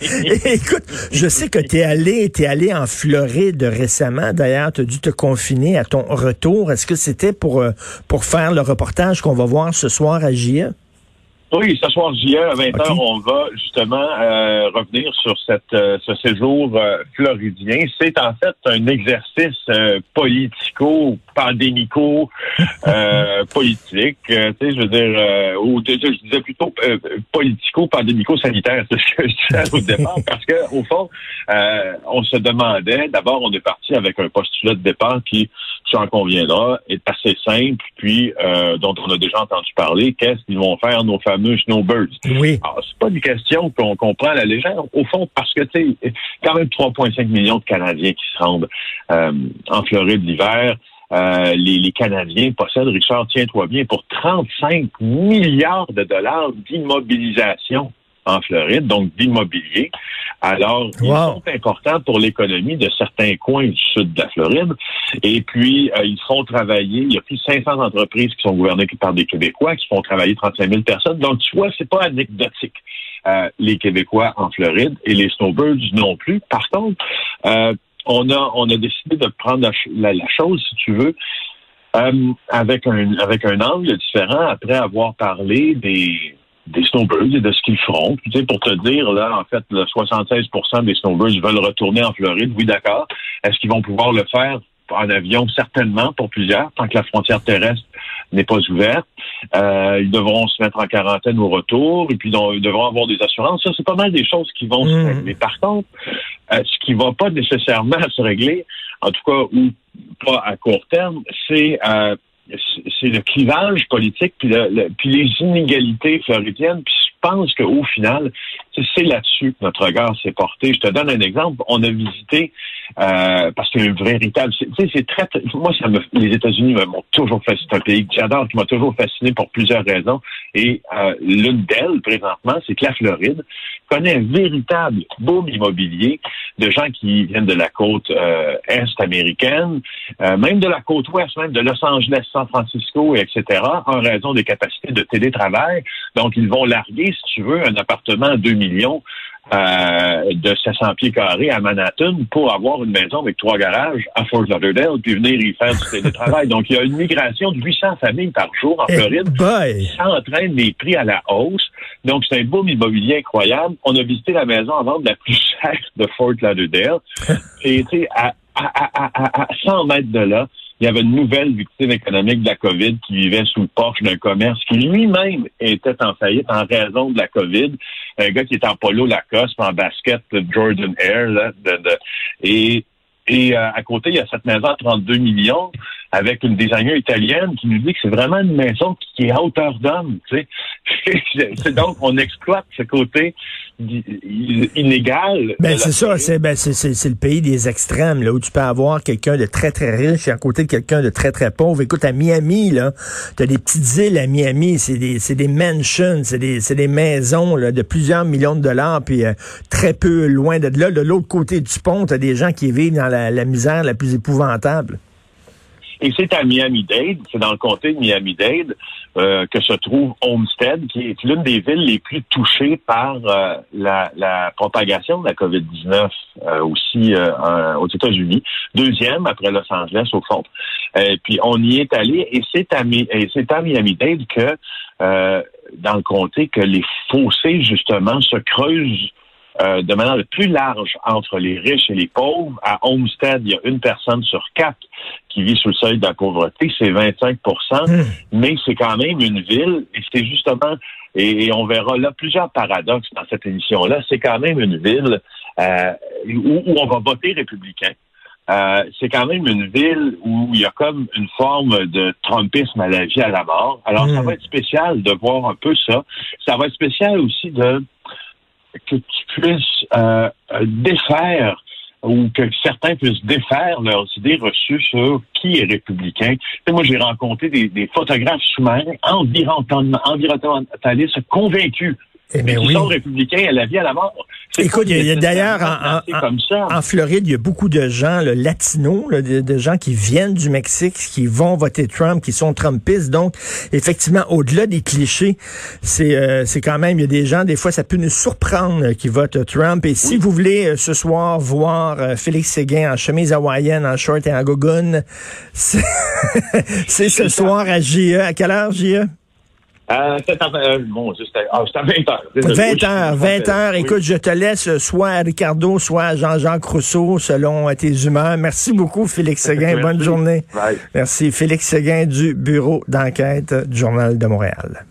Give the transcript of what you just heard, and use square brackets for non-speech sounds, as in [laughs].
[laughs] Écoute, je sais que tu es allé, es allé en Floride récemment. D'ailleurs, tu as dû te confiner à ton retour. Est-ce que c'était pour, euh, pour faire le reportage qu'on va voir ce soir à JE? Oui, ce soir, JE, à 20h, on va justement euh, revenir sur cette, euh, ce séjour euh, floridien. C'est en fait un exercice politico, pandémico, [laughs] politique. tu sais, je veux dire, ou je disais plutôt politico, pandémico, sanitaire, [laughs] c'est ce que je disais au départ, [laughs] parce que au fond, on se demandait, d'abord, on est parti avec un postulat de départ qui, tu en conviendra, est assez simple, puis dont on a déjà entendu parler. Qu'est-ce qu'ils vont faire nos fameux snowbirds? Oui. Alors, c'est pas une question qu'on comprend à la légère, au fond, parce que, tu sais, quand même 3,5 millions de Canadiens qui se rendent euh, en Floride l'hiver. Euh, les, les, Canadiens possèdent, Richard, tiens-toi bien, pour 35 milliards de dollars d'immobilisation en Floride, donc d'immobilier. Alors, ils sont importants pour l'économie de certains coins du sud de la Floride. Et puis, euh, ils font travailler, il y a plus de 500 entreprises qui sont gouvernées par des Québécois, qui font travailler 35 000 personnes. Donc, tu vois, c'est pas anecdotique, euh, les Québécois en Floride et les snowbirds non plus. Par contre, euh, on a on a décidé de prendre la, la chose, si tu veux, euh, avec un avec un angle différent après avoir parlé des des snowbirds et de ce qu'ils feront. Tu sais, pour te dire, là, en fait, le 76% des snowbirds veulent retourner en Floride. Oui, d'accord. Est-ce qu'ils vont pouvoir le faire en avion? Certainement, pour plusieurs, tant que la frontière terrestre n'est pas ouverte. Euh, ils devront se mettre en quarantaine au retour et puis ils devront avoir des assurances. Ça, c'est pas mal des choses qui vont se mmh. régler. Par contre, euh, ce qui va pas nécessairement [laughs] se régler, en tout cas, ou pas à court terme, c'est euh, le clivage politique puis, le, puis les inégalités floridiennes. Pense qu'au final, c'est là-dessus que notre regard s'est porté. Je te donne un exemple. On a visité euh, parce qu'il y a un véritable. Tu sais, c'est très, Moi, ça me, les États-Unis m'ont toujours fasciné. C'est un pays que j'adore, qui m'a toujours fasciné pour plusieurs raisons. Et euh, l'une d'elles, présentement, c'est que la Floride connaît un véritable boom immobilier de gens qui viennent de la côte euh, est américaine, euh, même de la côte ouest, même de Los Angeles, San Francisco, etc., en raison des capacités de télétravail. Donc, ils vont larguer, si tu veux, un appartement à 2 millions euh, de 700 pieds carrés à Manhattan pour avoir une maison avec trois garages à Fort Lauderdale puis venir y faire du télétravail. [laughs] Donc, il y a une migration de 800 familles par jour en eh Floride. Ça entraîne les prix à la hausse. Donc, c'est un boom immobilier incroyable. On a visité la maison en vente la plus chère de Fort Lauderdale. [laughs] Et, tu sais, à, à, à, à 100 mètres de là, il y avait une nouvelle victime économique de la COVID qui vivait sous le porche d'un commerce qui lui-même était en faillite en raison de la COVID. Un gars qui est en polo Lacoste, en basket de Jordan Air, là, et et euh, à côté, il y a cette maison à 32 millions avec une designer italienne qui nous dit que c'est vraiment une maison qui est à hauteur d'homme. Tu sais. [laughs] donc, on exploite ce côté inégal. Ben, c'est ça, c'est ben, c'est le pays des extrêmes, là, où tu peux avoir quelqu'un de très, très riche et à côté de quelqu'un de très, très pauvre. Écoute, à Miami, là, tu as des petites îles à Miami, c'est des, des mansions, c'est des, des maisons là, de plusieurs millions de dollars, puis euh, très peu loin de là. De l'autre côté du pont, tu as des gens qui vivent dans la, la misère la plus épouvantable. Et c'est à Miami-Dade, c'est dans le comté de Miami-Dade euh, que se trouve Homestead, qui est l'une des villes les plus touchées par euh, la, propagation de la COVID-19 euh, aussi aux États-Unis. Deuxième après Los Angeles au fond. Et puis on y est allé et c'est à, à Miami-Dade que dans le comté que les fossés justement se creusent de manière plus large entre les riches et les pauvres. À Homestead, il y a une personne sur quatre qui vit sous le seuil de la pauvreté, c'est 25% hmm. mais c'est quand même une ville, et c'est justement, et, on verra là plusieurs paradoxes dans cette émission-là, c'est quand même une ville euh, où, on va voter républicain. Euh, c'est quand même une ville où il y a comme une forme de trumpisme à la vie, à la mort. Alors, ça hmm. va être spécial de voir un peu ça. Ça va être spécial aussi de que tu puisses euh, défaire ou que certains puissent défaire leurs idées reçues sur qui est républicain. moi, j'ai rencontré des, photographes sous-marins environnementalistes convaincus Eh bien, oui. sont républicains à la vie, à la mort. C'est Écoute, il y a d'ailleurs en, en- comme ça. en Floride, il y a beaucoup de gens là, latinos, là, de, de gens qui viennent du Mexique, qui vont voter Trump, qui sont Trumpistes. Donc, effectivement, au-delà des clichés, c'est euh, c'est quand même, il y a des gens, des fois, ça peut nous surprendre euh, qui votent Trump. Et si vous voulez euh, ce soir voir euh, Félix Séguin en chemise hawaïenne, en short et en gogoune, [laughs] c'est ce soir à JE. À quelle heure, JE? Euh, c'est à, euh, bon, c'est à, ah, c'est à 20 heures. 20 heures, 20 heures. Écoute, je te laisse soit à Ricardo, soit à Jean-Jacques Rousseau, selon euh, tes humeurs. Merci beaucoup, Félix [laughs] Séguin. Bonne journée. Bye. Merci. Félix Séguin du Bureau d'enquête du Journal de Montréal.